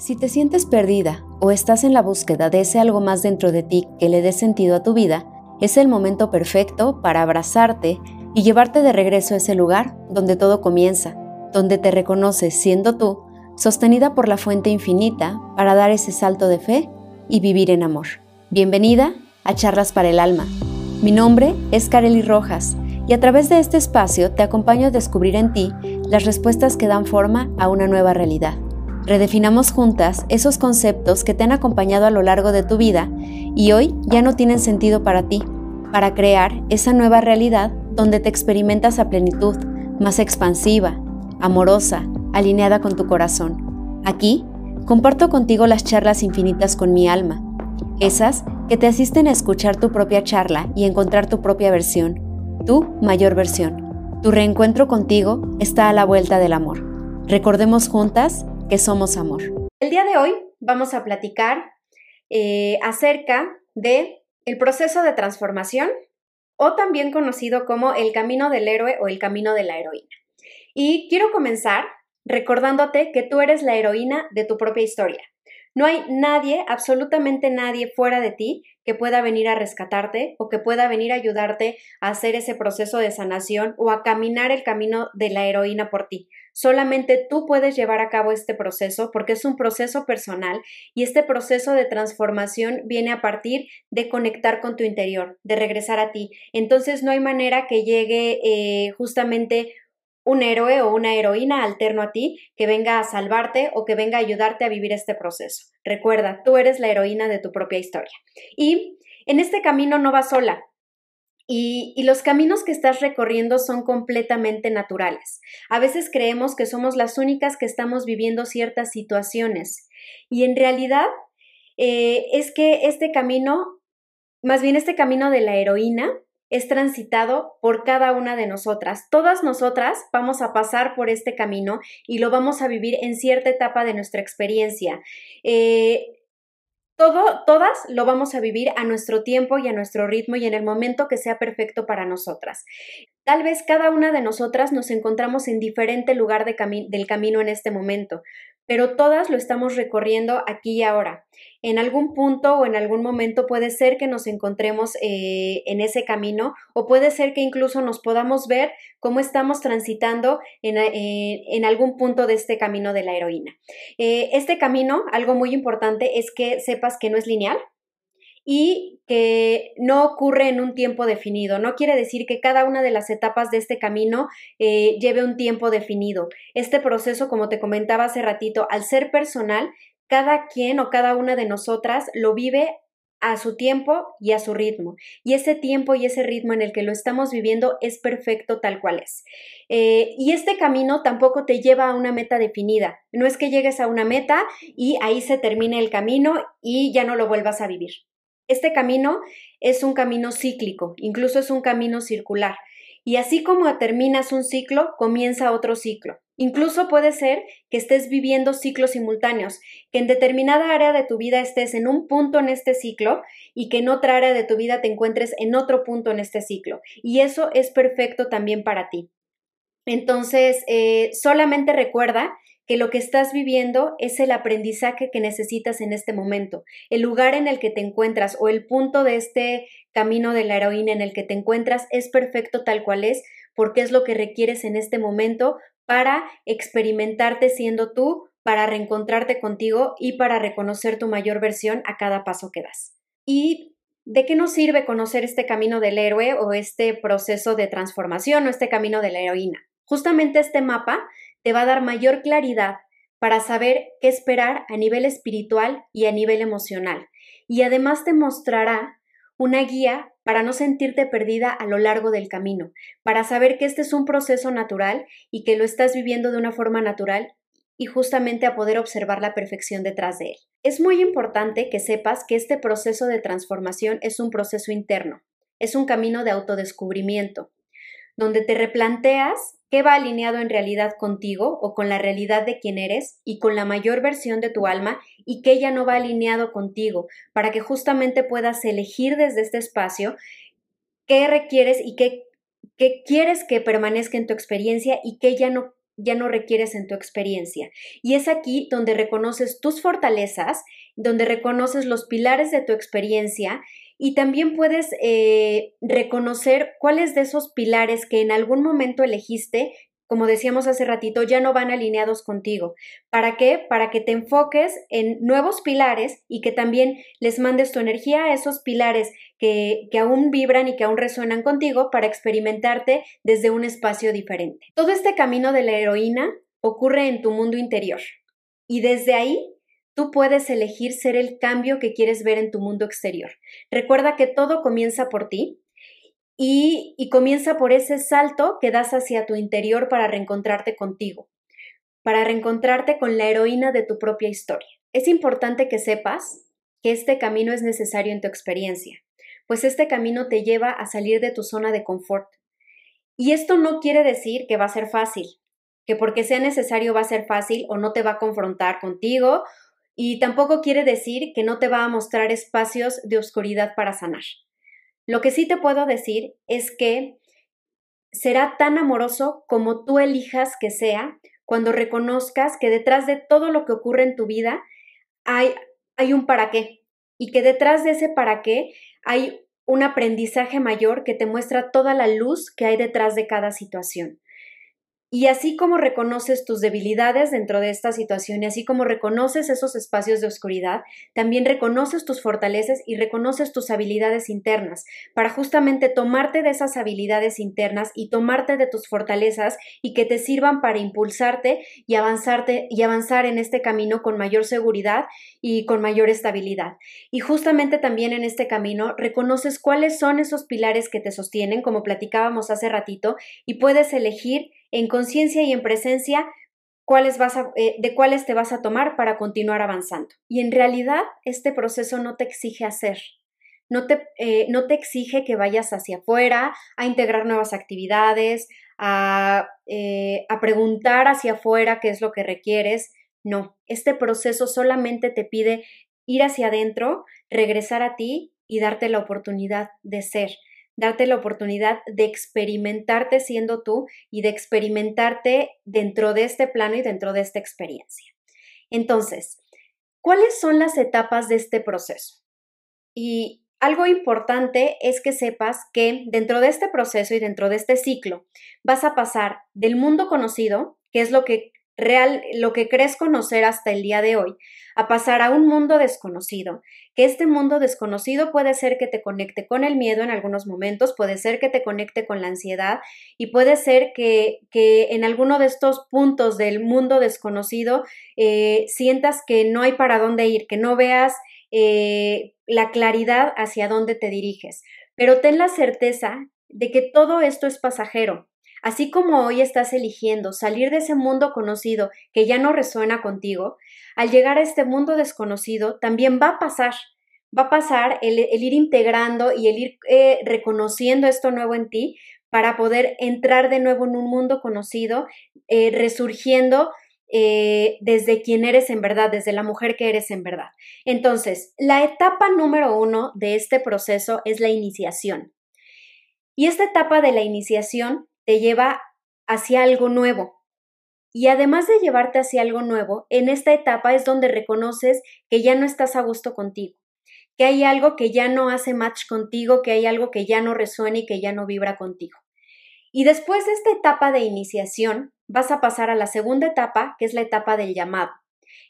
Si te sientes perdida o estás en la búsqueda de ese algo más dentro de ti que le dé sentido a tu vida, es el momento perfecto para abrazarte y llevarte de regreso a ese lugar donde todo comienza, donde te reconoces siendo tú, sostenida por la fuente infinita para dar ese salto de fe y vivir en amor. Bienvenida a Charlas para el Alma. Mi nombre es Kareli Rojas y a través de este espacio te acompaño a descubrir en ti las respuestas que dan forma a una nueva realidad Redefinamos juntas esos conceptos que te han acompañado a lo largo de tu vida y hoy ya no tienen sentido para ti, para crear esa nueva realidad donde te experimentas a plenitud, más expansiva, amorosa, alineada con tu corazón. Aquí comparto contigo las charlas infinitas con mi alma, esas que te asisten a escuchar tu propia charla y encontrar tu propia versión, tu mayor versión. Tu reencuentro contigo está a la vuelta del amor. Recordemos juntas que somos amor. El día de hoy vamos a platicar eh, acerca de el proceso de transformación o también conocido como el camino del héroe o el camino de la heroína. Y quiero comenzar recordándote que tú eres la heroína de tu propia historia. No hay nadie, absolutamente nadie fuera de ti que pueda venir a rescatarte o que pueda venir a ayudarte a hacer ese proceso de sanación o a caminar el camino de la heroína por ti. Solamente tú puedes llevar a cabo este proceso porque es un proceso personal y este proceso de transformación viene a partir de conectar con tu interior, de regresar a ti. Entonces no hay manera que llegue eh, justamente un héroe o una heroína alterno a ti que venga a salvarte o que venga a ayudarte a vivir este proceso. Recuerda, tú eres la heroína de tu propia historia. Y en este camino no vas sola. Y, los caminos que estás recorriendo son completamente naturales. A veces creemos que somos las únicas que estamos viviendo ciertas situaciones. Y en realidad eh, es que este camino, más bien este camino de la heroína, es transitado por cada una de nosotras. Todas nosotras vamos a pasar por este camino y lo vamos a vivir en cierta etapa de nuestra experiencia. Eh, todo, todas lo vamos a vivir a nuestro tiempo y a nuestro ritmo y en el momento que sea perfecto para nosotras. Tal vez cada una de nosotras nos encontramos en diferente lugar del camino en este momento, pero todas lo estamos recorriendo aquí y ahora. En algún punto o en algún momento puede ser que nos encontremos eh, en ese camino o puede ser que incluso nos podamos ver cómo estamos transitando en, eh, algún punto de este camino de la heroína. Eh, este camino, algo muy importante es que sepas que no es lineal, y que no ocurre en un tiempo definido. No quiere decir que cada una de las etapas de este camino eh, lleve un tiempo definido. Este proceso, como te comentaba hace ratito, al ser personal, cada quien o cada una de nosotras lo vive a su tiempo y a su ritmo. Y ese tiempo y ese ritmo en el que lo estamos viviendo es perfecto tal cual es. Eh, y este camino tampoco te lleva a una meta definida. No es que llegues a una meta y ahí se termine el camino y ya no lo vuelvas a vivir. Este camino es un camino cíclico, incluso es un camino circular. Y así como terminas un ciclo, comienza otro ciclo. Incluso puede ser que estés viviendo ciclos simultáneos, que en determinada área de tu vida estés en un punto en este ciclo y que en otra área de tu vida te encuentres en otro punto en este ciclo. Y eso es perfecto también para ti. Entonces, eh, solamente recuerda que lo que estás viviendo es el aprendizaje que necesitas en este momento, el lugar en el que te encuentras o el punto de este camino de la heroína en el que te encuentras es perfecto tal cual es, porque es lo que requieres en este momento para experimentarte siendo tú, para reencontrarte contigo y para reconocer tu mayor versión a cada paso que das. ¿Y de qué nos sirve conocer este camino del héroe o este proceso de transformación o este camino de la heroína? Justamente este mapa te va a dar mayor claridad para saber qué esperar a nivel espiritual y a nivel emocional. Y además te mostrará una guía para no sentirte perdida a lo largo del camino, para saber que este es un proceso natural y que lo estás viviendo de una forma natural y justamente a poder observar la perfección detrás de él. Es muy importante que sepas que este proceso de transformación es un proceso interno, es un camino de autodescubrimiento, donde te replanteas qué va alineado en realidad contigo o con la realidad de quién eres y con la mayor versión de tu alma y qué ya no va alineado contigo, para que justamente puedas elegir desde este espacio qué requieres y qué, qué quieres que permanezca en tu experiencia y qué ya no ya no requieres en tu experiencia. Y es aquí donde reconoces tus fortalezas, donde reconoces los pilares de tu experiencia y también puedes eh, reconocer cuáles de esos pilares que en algún momento elegiste como decíamos hace ratito, ya no van alineados contigo. ¿Para qué? Para que te enfoques en nuevos pilares y que también les mandes tu energía a esos pilares que, que, aún vibran y que aún resuenan contigo para experimentarte desde un espacio diferente. Todo este camino de la heroína ocurre en tu mundo interior y desde ahí tú puedes elegir ser el cambio que quieres ver en tu mundo exterior. Recuerda que todo comienza por ti y, comienza por ese salto que das hacia tu interior para reencontrarte contigo, para reencontrarte con la heroína de tu propia historia. Es importante que sepas que este camino es necesario en tu experiencia, pues este camino te lleva a salir de tu zona de confort. Y esto no quiere decir que va a ser fácil, que porque sea necesario va a ser fácil o no te va a confrontar contigo, y tampoco quiere decir que no te va a mostrar espacios de oscuridad para sanar. Lo que sí te puedo decir es que será tan amoroso como tú elijas que sea cuando reconozcas que detrás de todo lo que ocurre en tu vida hay, hay un para qué y que detrás de ese para qué hay un aprendizaje mayor que te muestra toda la luz que hay detrás de cada situación. Y así como reconoces tus debilidades dentro de esta situación y así como reconoces esos espacios de oscuridad, también reconoces tus fortalezas y reconoces tus habilidades internas para justamente tomarte de esas habilidades internas y tomarte de tus fortalezas y que te sirvan para impulsarte y avanzarte y avanzar en este camino con mayor seguridad y con mayor estabilidad. Y justamente también en este camino reconoces cuáles son esos pilares que te sostienen, como platicábamos hace ratito, y puedes elegir en conciencia y en presencia cuáles vas eh, de cuáles te vas a tomar para continuar avanzando. Y en realidad este proceso no te exige hacer, no te, eh, no te exige que vayas hacia afuera a integrar nuevas actividades, a, eh, a preguntar hacia afuera qué es lo que requieres. No, este proceso solamente te pide ir hacia adentro, regresar a ti y darte la oportunidad de ser, darte la oportunidad de experimentarte siendo tú y de experimentarte dentro de este plano y dentro de esta experiencia. Entonces, ¿cuáles son las etapas de este proceso? Y algo importante es que sepas que dentro de este proceso y dentro de este ciclo vas a pasar del mundo conocido, que es lo que real, lo que crees conocer hasta el día de hoy, a pasar a un mundo desconocido, que este mundo desconocido puede ser que te conecte con el miedo en algunos momentos, puede ser que te conecte con la ansiedad y puede ser que, que en alguno de estos puntos del mundo desconocido eh, sientas que no hay para dónde ir, que no veas eh, la claridad hacia dónde te diriges. Pero ten la certeza de que todo esto es pasajero, Así como hoy estás eligiendo salir de ese mundo conocido que ya no resuena contigo, al llegar a este mundo desconocido también va a pasar, va a pasar el, ir integrando y el ir eh, reconociendo esto nuevo en ti para poder entrar de nuevo en un mundo conocido, eh, resurgiendo eh, desde quien eres en verdad, desde la mujer que eres en verdad. Entonces, la etapa número uno de este proceso es la iniciación. Y esta etapa de la iniciación te lleva hacia algo nuevo. Y además de llevarte hacia algo nuevo, en esta etapa es donde reconoces que ya no estás a gusto contigo, que hay algo que ya no hace match contigo, que hay algo que ya no resuena y que ya no vibra contigo. Y después de esta etapa de iniciación, vas a pasar a la segunda etapa, que es la etapa del llamado.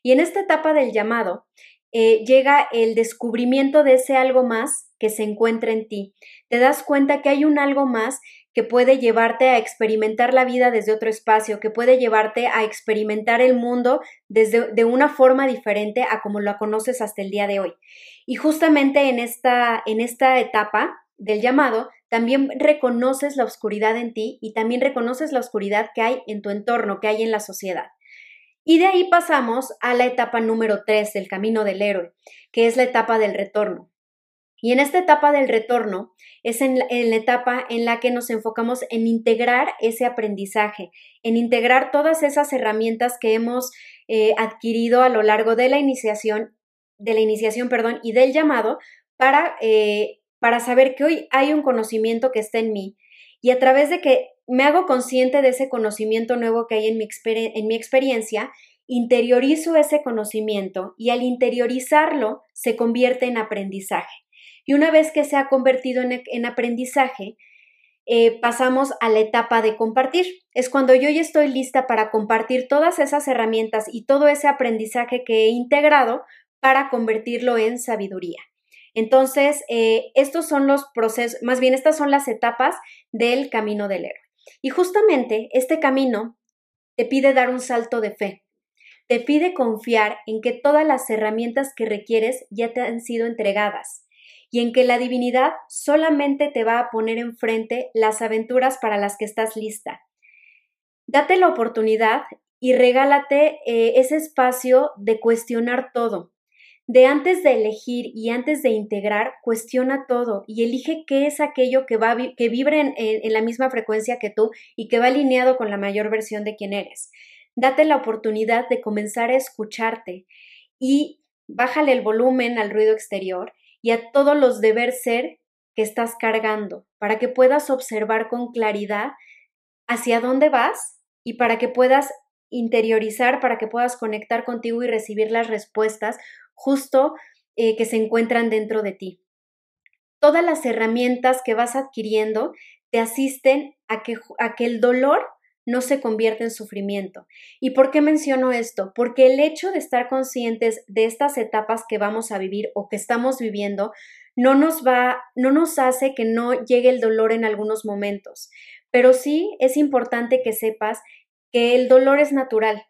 Y en esta etapa del llamado eh, llega el descubrimiento de ese algo más que se encuentra en ti. Te das cuenta que hay un algo más que puede llevarte a experimentar la vida desde otro espacio, que puede llevarte a experimentar el mundo desde de una forma diferente a como lo conoces hasta el día de hoy. Y justamente en esta, en esta etapa del llamado, también reconoces la oscuridad en ti y también reconoces la oscuridad que hay en tu entorno, que hay en la sociedad. Y de ahí pasamos a la etapa número 3 del camino del héroe, que es la etapa del retorno. Y en esta etapa del retorno es en la, etapa en la que nos enfocamos en integrar ese aprendizaje, en integrar todas esas herramientas que hemos eh, adquirido a lo largo de la iniciación, de la iniciación, perdón, y del llamado para, eh, para saber que hoy hay un conocimiento que está en mí y a través de que me hago consciente de ese conocimiento nuevo que hay en mi, en mi experiencia, interiorizo ese conocimiento y al interiorizarlo se convierte en aprendizaje. Y una vez que se ha convertido en, aprendizaje, eh, pasamos a la etapa de compartir. Es cuando yo ya estoy lista para compartir todas esas herramientas y todo ese aprendizaje que he integrado para convertirlo en sabiduría. Entonces, eh, estos son los procesos, más bien estas son las etapas del camino del héroe. Y justamente este camino te pide dar un salto de fe, te pide confiar en que todas las herramientas que requieres ya te han sido entregadas y en que la divinidad solamente te va a poner enfrente las aventuras para las que estás lista. Date la oportunidad y regálate eh, ese espacio de cuestionar todo, de antes de elegir y antes de integrar, cuestiona todo y elige qué es aquello que, va, que vibre en, en la misma frecuencia que tú y que va alineado con la mayor versión de quien eres. Date la oportunidad de comenzar a escucharte y bájale el volumen al ruido exterior y a todos los deber ser que estás cargando para que puedas observar con claridad hacia dónde vas y para que puedas interiorizar, para que puedas conectar contigo y recibir las respuestas justo eh, que se encuentran dentro de ti. Todas las herramientas que vas adquiriendo te asisten a que, a que el dolor no se convierta en sufrimiento. ¿Y por qué menciono esto? Porque el hecho de estar conscientes de estas etapas que vamos a vivir o que estamos viviendo no nos va, no nos hace que no llegue el dolor en algunos momentos. Pero sí es importante que sepas que el dolor es natural,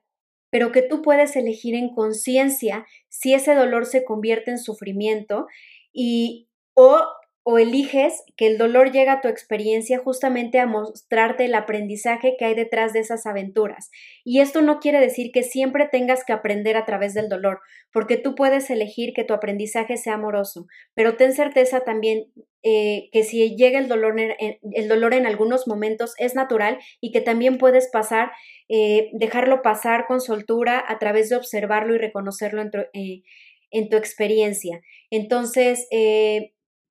pero que tú puedes elegir en conciencia si ese dolor se convierte en sufrimiento y o o eliges que el dolor llegue a tu experiencia justamente a mostrarte el aprendizaje que hay detrás de esas aventuras. Y esto no quiere decir que siempre tengas que aprender a través del dolor, porque tú puedes elegir que tu aprendizaje sea amoroso, pero ten certeza también eh, que si llega el dolor en, el dolor en algunos momentos es natural y que también puedes pasar, eh, dejarlo pasar con soltura a través de observarlo y reconocerlo en tu, eh, en tu experiencia. Entonces,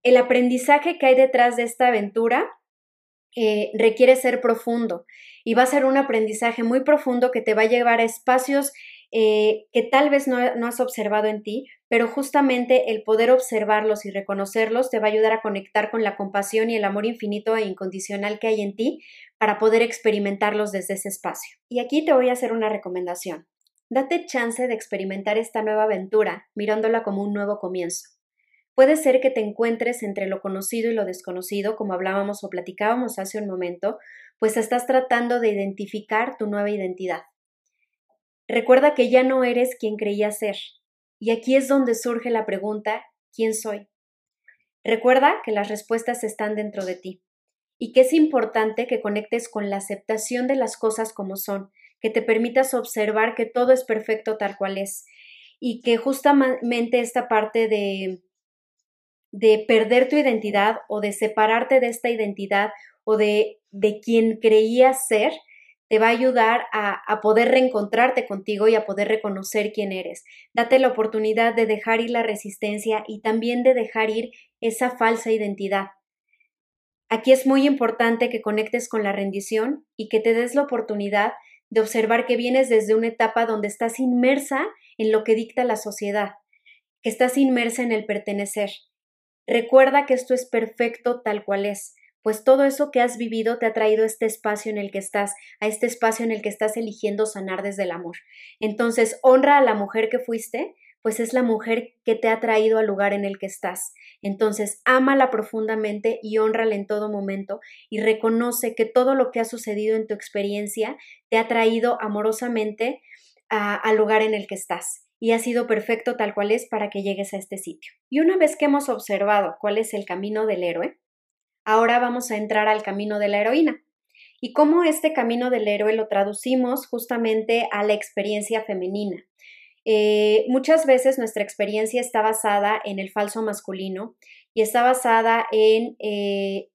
el aprendizaje que hay detrás de esta aventura eh, requiere ser profundo y va a ser un aprendizaje muy profundo que te va a llevar a espacios eh, que tal vez no, no, has observado en ti, pero justamente el poder observarlos y reconocerlos te va a ayudar a conectar con la compasión y el amor infinito e incondicional que hay en ti para poder experimentarlos desde ese espacio. Y aquí te voy a hacer una recomendación. Date chance de experimentar esta nueva aventura mirándola como un nuevo comienzo. Puede ser que te encuentres entre lo conocido y lo desconocido, como hablábamos o platicábamos hace un momento, pues estás tratando de identificar tu nueva identidad. Recuerda que ya no eres quien creías ser. Y aquí es donde surge la pregunta, ¿quién soy? Recuerda que las respuestas están dentro de ti y que es importante que conectes con la aceptación de las cosas como son, que te permitas observar que todo es perfecto tal cual es y que justamente esta parte de de perder tu identidad o de separarte de esta identidad o de, de quien creías ser, te va a ayudar a, a, poder reencontrarte contigo y a poder reconocer quién eres. Date la oportunidad de dejar ir la resistencia y también de dejar ir esa falsa identidad. Aquí es muy importante que conectes con la rendición y que te des la oportunidad de observar que vienes desde una etapa donde estás inmersa en lo que dicta la sociedad, que estás inmersa en el pertenecer Recuerda que esto es perfecto tal cual es, pues todo eso que has vivido te ha traído a este espacio en el que estás, a este espacio en el que estás eligiendo sanar desde el amor. Entonces, honra a la mujer que fuiste, pues es la mujer que te ha traído al lugar en el que estás. Entonces, ámala profundamente y honrala en todo momento y reconoce que todo lo que ha sucedido en tu experiencia te ha traído amorosamente al lugar en el que estás y ha sido perfecto tal cual es para que llegues a este sitio. Y una vez que hemos observado cuál es el camino del héroe, ahora vamos a entrar al camino de la heroína. Y cómo este camino del héroe lo traducimos justamente a la experiencia femenina. Eh, muchas veces nuestra experiencia está basada en el falso masculino y está basada en eh,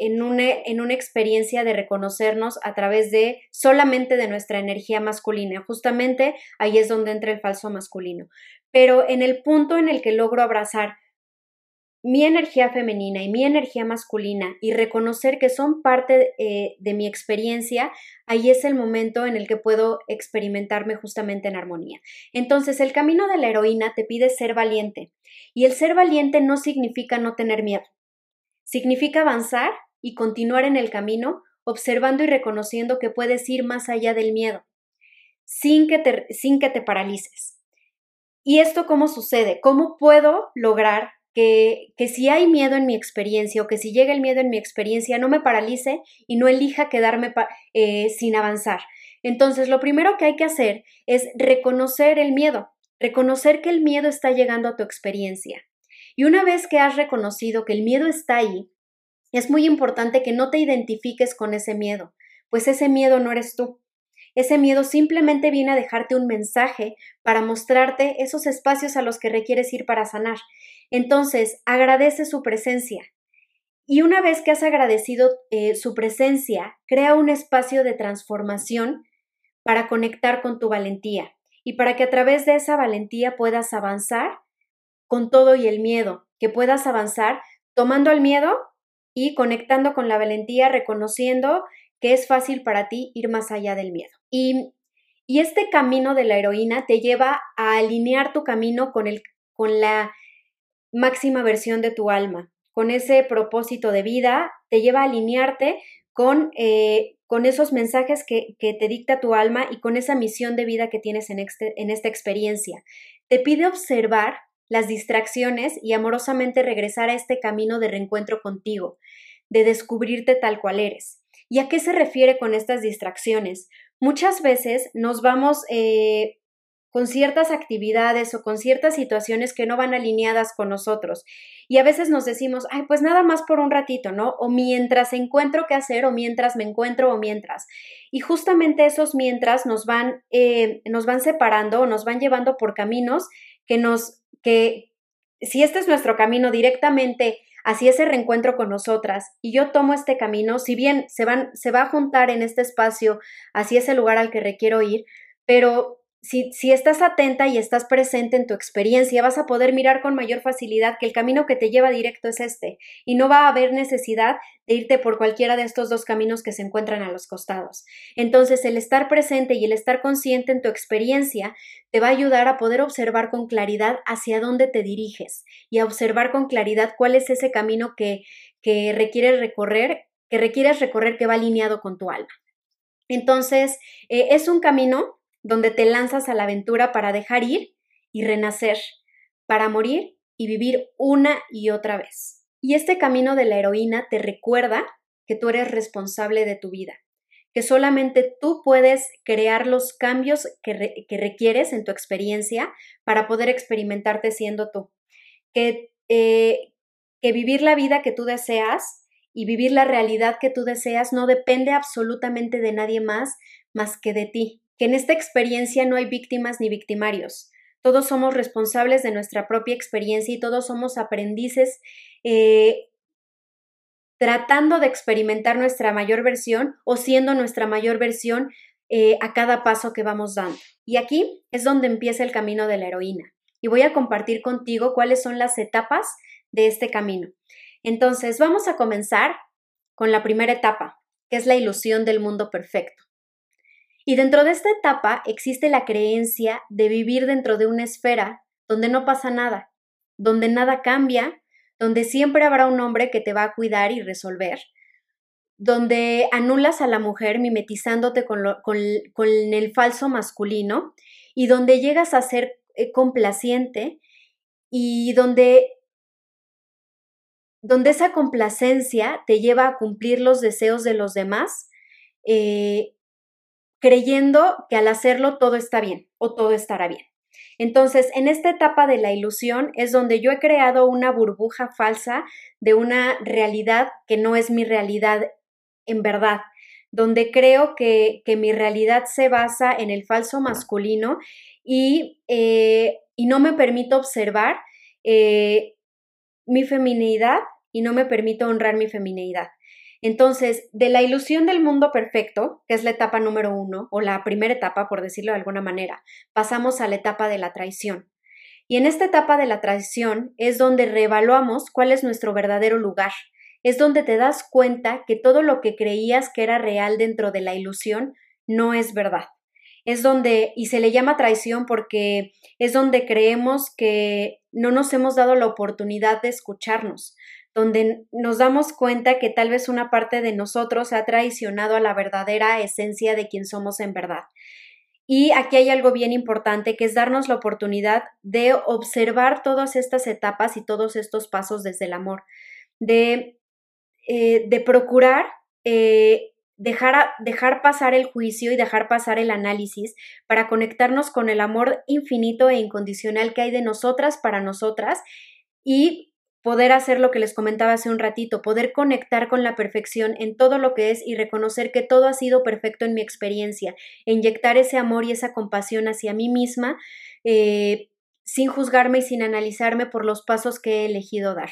en una, en una experiencia de reconocernos a través de solamente de nuestra energía masculina. Justamente ahí es donde entra el falso masculino. Pero en el punto en el que logro abrazar mi energía femenina y mi energía masculina y reconocer que son parte eh, de mi experiencia, ahí es el momento en el que puedo experimentarme justamente en armonía. Entonces, el camino de la heroína te pide ser valiente y el ser valiente no significa no tener miedo, significa avanzar y continuar en el camino observando y reconociendo que puedes ir más allá del miedo, sin que te, sin que te paralices. ¿Y esto cómo sucede? ¿Cómo puedo lograr que, si hay miedo en mi experiencia o que si llega el miedo en mi experiencia no me paralice y no elija quedarme eh, sin avanzar. Entonces, lo primero que hay que hacer es reconocer el miedo, reconocer que el miedo está llegando a tu experiencia. Y una vez que has reconocido que el miedo está ahí, es muy importante que no te identifiques con ese miedo, pues ese miedo no eres tú. Ese miedo simplemente viene a dejarte un mensaje para mostrarte esos espacios a los que requieres ir para sanar. Entonces, agradece su presencia. Y una vez que has agradecido eh, su presencia, crea un espacio de transformación para conectar con tu valentía y para que a través de esa valentía puedas avanzar con todo y el miedo, que puedas avanzar tomando el miedo y conectando con la valentía, reconociendo que es fácil para ti ir más allá del miedo. Y, y este camino de la heroína te lleva a alinear tu camino con, el, con la máxima versión de tu alma, con ese propósito de vida, te lleva a alinearte con, eh, con esos mensajes que, que, te dicta tu alma y con esa misión de vida que tienes en, en esta experiencia. Te pide observar las distracciones y amorosamente regresar a este camino de reencuentro contigo, de descubrirte tal cual eres. ¿Y a qué se refiere con estas distracciones? Muchas veces nos vamos eh, con ciertas actividades o con ciertas situaciones que no van alineadas con nosotros. Y a veces nos decimos, ay, pues nada más por un ratito, ¿no? O mientras encuentro qué hacer, o mientras me encuentro, o mientras. Y justamente esos mientras nos van, eh, nos van separando o nos van llevando por caminos que nos, que si este es nuestro camino directamente hacia ese reencuentro con nosotras y yo tomo este camino, si bien se, van, se va a juntar en este espacio hacia ese lugar al que requiero ir, pero si, estás atenta y estás presente en tu experiencia, vas a poder mirar con mayor facilidad que el camino que te lleva directo es este y no va a haber necesidad de irte por cualquiera de estos dos caminos que se encuentran a los costados. Entonces, el estar presente y el estar consciente en tu experiencia te va a ayudar a poder observar con claridad hacia dónde te diriges y a observar con claridad cuál es ese camino que, que requieres recorrer, que requieres recorrer que va alineado con tu alma. Entonces, eh, es un camino donde te lanzas a la aventura para dejar ir y renacer, para morir y vivir una y otra vez. Y este camino de la heroína te recuerda que tú eres responsable de tu vida, que solamente tú puedes crear los cambios que, requieres en tu experiencia para poder experimentarte siendo tú, que, eh, que vivir la vida que tú deseas y vivir la realidad que tú deseas no depende absolutamente de nadie más más que de ti, que en esta experiencia no hay víctimas ni victimarios. Todos somos responsables de nuestra propia experiencia y todos somos aprendices eh, tratando de experimentar nuestra mayor versión o siendo nuestra mayor versión eh, a cada paso que vamos dando. Y aquí es donde empieza el camino de la heroína. Y voy a compartir contigo cuáles son las etapas de este camino. Entonces, vamos a comenzar con la primera etapa, que es la ilusión del mundo perfecto. Y dentro de esta etapa existe la creencia de vivir dentro de una esfera donde no pasa nada, donde nada cambia, donde siempre habrá un hombre que te va a cuidar y resolver, donde anulas a la mujer mimetizándote con, el falso masculino y donde llegas a ser eh, complaciente y donde, donde esa complacencia te lleva a cumplir los deseos de los demás eh, creyendo que al hacerlo todo está bien o todo estará bien. Entonces, en esta etapa de la ilusión es donde yo he creado una burbuja falsa de una realidad que no es mi realidad en verdad, donde creo que, mi realidad se basa en el falso masculino y, eh, y no me permito observar eh, mi feminidad y no me permito honrar mi feminidad. Entonces, de la ilusión del mundo perfecto, que es la etapa número uno, o la primera etapa, por decirlo de alguna manera, pasamos a la etapa de la traición. Y en esta etapa de la traición es donde reevaluamos cuál es nuestro verdadero lugar. Es donde te das cuenta que todo lo que creías que era real dentro de la ilusión no es verdad. Es donde, y se le llama traición porque es donde creemos que no nos hemos dado la oportunidad de escucharnos, donde nos damos cuenta que tal vez una parte de nosotros ha traicionado a la verdadera esencia de quien somos en verdad. Y aquí hay algo bien importante que es darnos la oportunidad de observar todas estas etapas y todos estos pasos desde el amor, de, eh, de procurar eh, dejar, dejar pasar el juicio y dejar pasar el análisis para conectarnos con el amor infinito e incondicional que hay de nosotras para nosotras y poder hacer lo que les comentaba hace un ratito, poder conectar con la perfección en todo lo que es y reconocer que todo ha sido perfecto en mi experiencia, inyectar ese amor y esa compasión hacia mí misma eh, sin juzgarme y sin analizarme por los pasos que he elegido dar.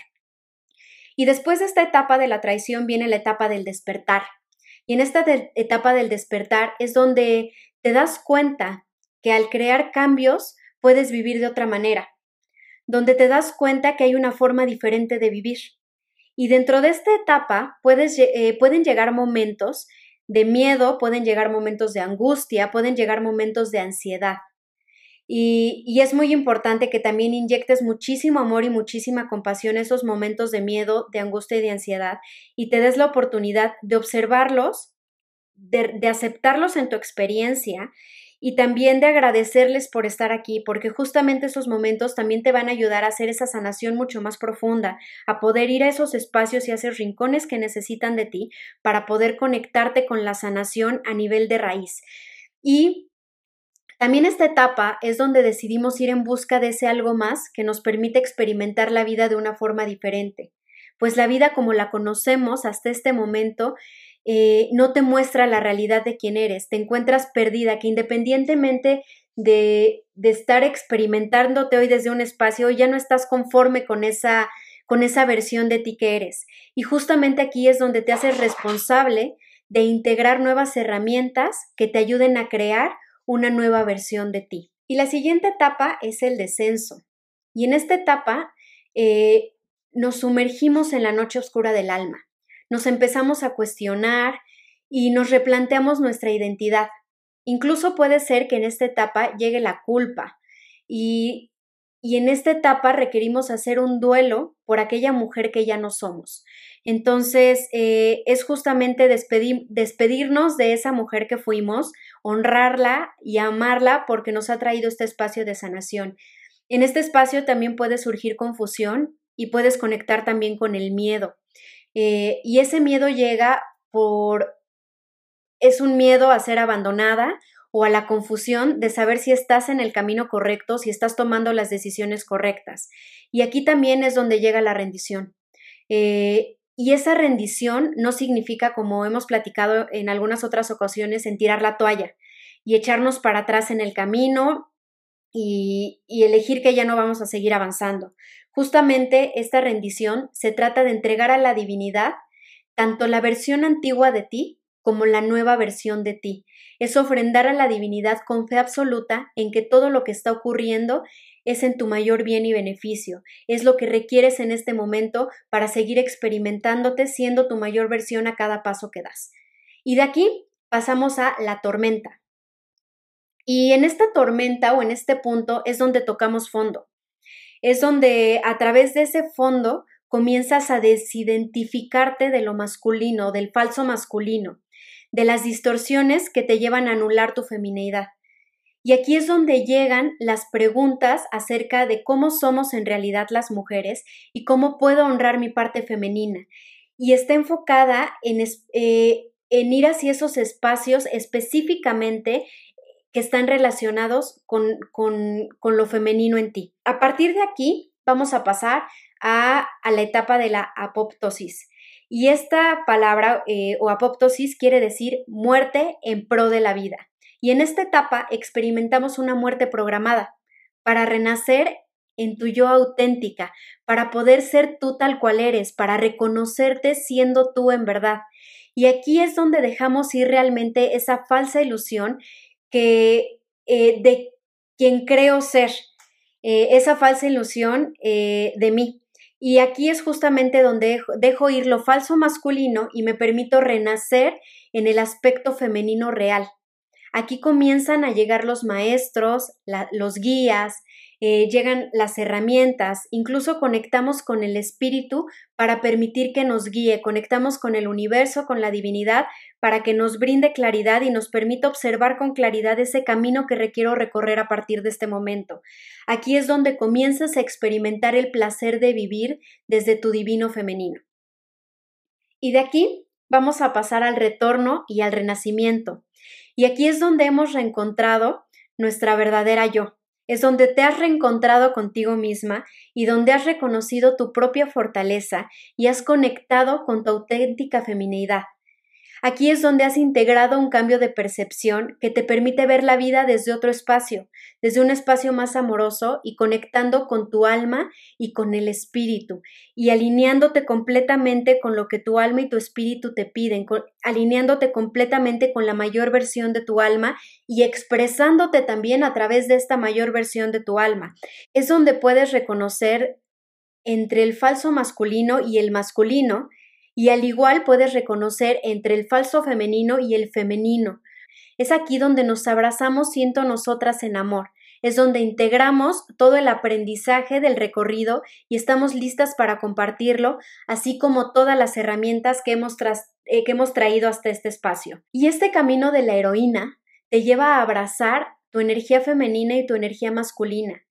Y después de esta etapa de la traición viene la etapa del despertar. Y en esta etapa del despertar es donde te das cuenta que al crear cambios puedes vivir de otra manera, donde te das cuenta que hay una forma diferente de vivir. Y dentro de esta etapa eh, pueden llegar momentos de miedo, pueden llegar momentos de angustia, pueden llegar momentos de ansiedad. Y, es muy importante que también inyectes muchísimo amor y muchísima compasión en esos momentos de miedo, de angustia y de ansiedad y te des la oportunidad de observarlos, de aceptarlos en tu experiencia y también de agradecerles por estar aquí, porque justamente esos momentos también te van a ayudar a hacer esa sanación mucho más profunda, a poder ir a esos espacios y a esos rincones que necesitan de ti para poder conectarte con la sanación a nivel de raíz. Y también esta etapa es donde decidimos ir en busca de ese algo más que nos permite experimentar la vida de una forma diferente, pues la vida como la conocemos hasta este momento eh, no te muestra la realidad de quién eres, te encuentras perdida, que independientemente de, estar experimentándote hoy desde un espacio, ya no estás conforme con esa, con esa versión de ti que eres. Y justamente aquí es donde te haces responsable de integrar nuevas herramientas que te ayuden a crear una nueva versión de ti. Y la siguiente etapa es el descenso. Y en esta etapa eh, nos sumergimos en la noche oscura del alma nos empezamos a cuestionar y nos replanteamos nuestra identidad. Incluso puede ser que en esta etapa llegue la culpa y, y en esta etapa requerimos hacer un duelo por aquella mujer que ya no somos. Entonces, eh, es justamente despedirnos de esa mujer que fuimos, honrarla y amarla porque nos ha traído este espacio de sanación. En este espacio también puede surgir confusión y puedes conectar también con el miedo. Eh, y ese miedo llega por, es un miedo a ser abandonada o a la confusión de saber si estás en el camino correcto, si estás tomando las decisiones correctas. Y aquí también es donde llega la rendición. Eh, y esa rendición no significa, como hemos platicado en algunas otras ocasiones, en tirar la toalla y echarnos para atrás en el camino y, elegir que ya no vamos a seguir avanzando. Justamente esta rendición se trata de entregar a la divinidad tanto la versión antigua de ti como la nueva versión de ti. Es ofrendar a la divinidad con fe absoluta en que todo lo que está ocurriendo es en tu mayor bien y beneficio, es lo que requieres en este momento para seguir experimentándote siendo tu mayor versión a cada paso que das. Y de aquí pasamos a la tormenta. Y en esta tormenta o en este punto es donde tocamos fondo es donde a través de ese fondo comienzas a desidentificarte de lo masculino, del falso masculino, de las distorsiones que te llevan a anular tu femineidad. Y aquí es donde llegan las preguntas acerca de cómo somos en realidad las mujeres y cómo puedo honrar mi parte femenina. Y está enfocada en, eh, en ir hacia esos espacios específicamente están relacionados con, con, lo femenino en ti. A partir de aquí, vamos a pasar a, a la etapa de la apoptosis. Y esta palabra eh, o apoptosis quiere decir muerte en pro de la vida. Y en esta etapa experimentamos una muerte programada para renacer en tu yo auténtica, para poder ser tú tal cual eres, para reconocerte siendo tú en verdad. Y aquí es donde dejamos ir realmente esa falsa ilusión que eh, de quien creo ser. eh, esa falsa ilusión eh, de mí. Y aquí es justamente donde dejo, ir lo falso masculino y me permito renacer en el aspecto femenino real. Aquí comienzan a llegar los maestros, los guías, eh, llegan las herramientas, incluso conectamos con el espíritu para permitir que nos guíe, conectamos con el universo, con la divinidad, para que nos brinde claridad y nos permita observar con claridad ese camino que requiero recorrer a partir de este momento. Aquí es donde comienzas a experimentar el placer de vivir desde tu divino femenino. Y de aquí vamos a pasar al retorno y al renacimiento. Y aquí es donde hemos reencontrado nuestra verdadera yo, es donde te has reencontrado contigo misma y donde has reconocido tu propia fortaleza y has conectado con tu auténtica feminidad. Aquí es donde has integrado un cambio de percepción que te permite ver la vida desde otro espacio, desde un espacio más amoroso y conectando con tu alma y con el espíritu y alineándote completamente con lo que tu alma y tu espíritu te piden, alineándote completamente con la mayor versión de tu alma y expresándote también a través de esta mayor versión de tu alma. Es donde puedes reconocer entre el falso masculino y el masculino y al igual puedes reconocer entre el falso femenino y el femenino. Es aquí donde nos abrazamos siendo nosotras en amor. Es donde integramos todo el aprendizaje del recorrido y estamos listas para compartirlo, así como todas las herramientas que hemos, eh, que hemos traído hasta este espacio. Y este camino de la heroína te lleva a abrazar tu energía femenina y tu energía masculina,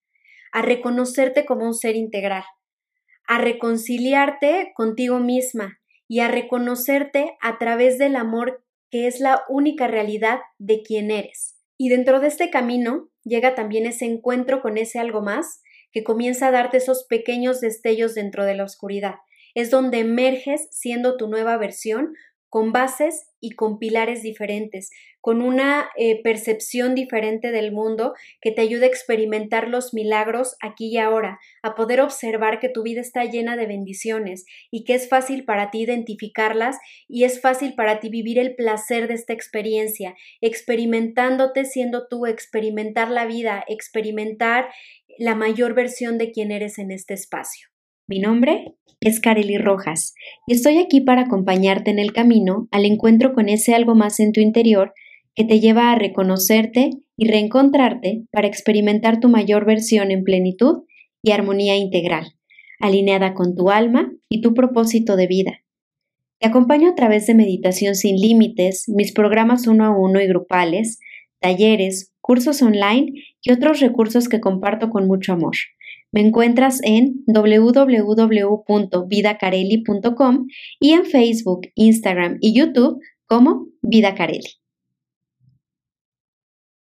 a reconocerte como un ser integral, a reconciliarte contigo misma y a reconocerte a través del amor que es la única realidad de quien eres. Y dentro de este camino llega también ese encuentro con ese algo más que comienza a darte esos pequeños destellos dentro de la oscuridad. Es donde emerges siendo tu nueva versión con bases y con pilares diferentes, con una eh, percepción diferente del mundo que te ayude a experimentar los milagros aquí y ahora, a poder observar que tu vida está llena de bendiciones y que es fácil para ti identificarlas y es fácil para ti vivir el placer de esta experiencia, experimentándote siendo tú, experimentar la vida, experimentar la mayor versión de quien eres en este espacio. Mi nombre es Kareli Rojas y estoy aquí para acompañarte en el camino al encuentro con ese algo más en tu interior que te lleva a reconocerte y reencontrarte para experimentar tu mayor versión en plenitud y armonía integral, alineada con tu alma y tu propósito de vida. Te acompaño a través de meditación sin límites, mis programas uno a uno y grupales, talleres, cursos online y otros recursos que comparto con mucho amor. Me encuentras en www.vidacareli.com y en Facebook, Instagram y YouTube como Vida Carelli.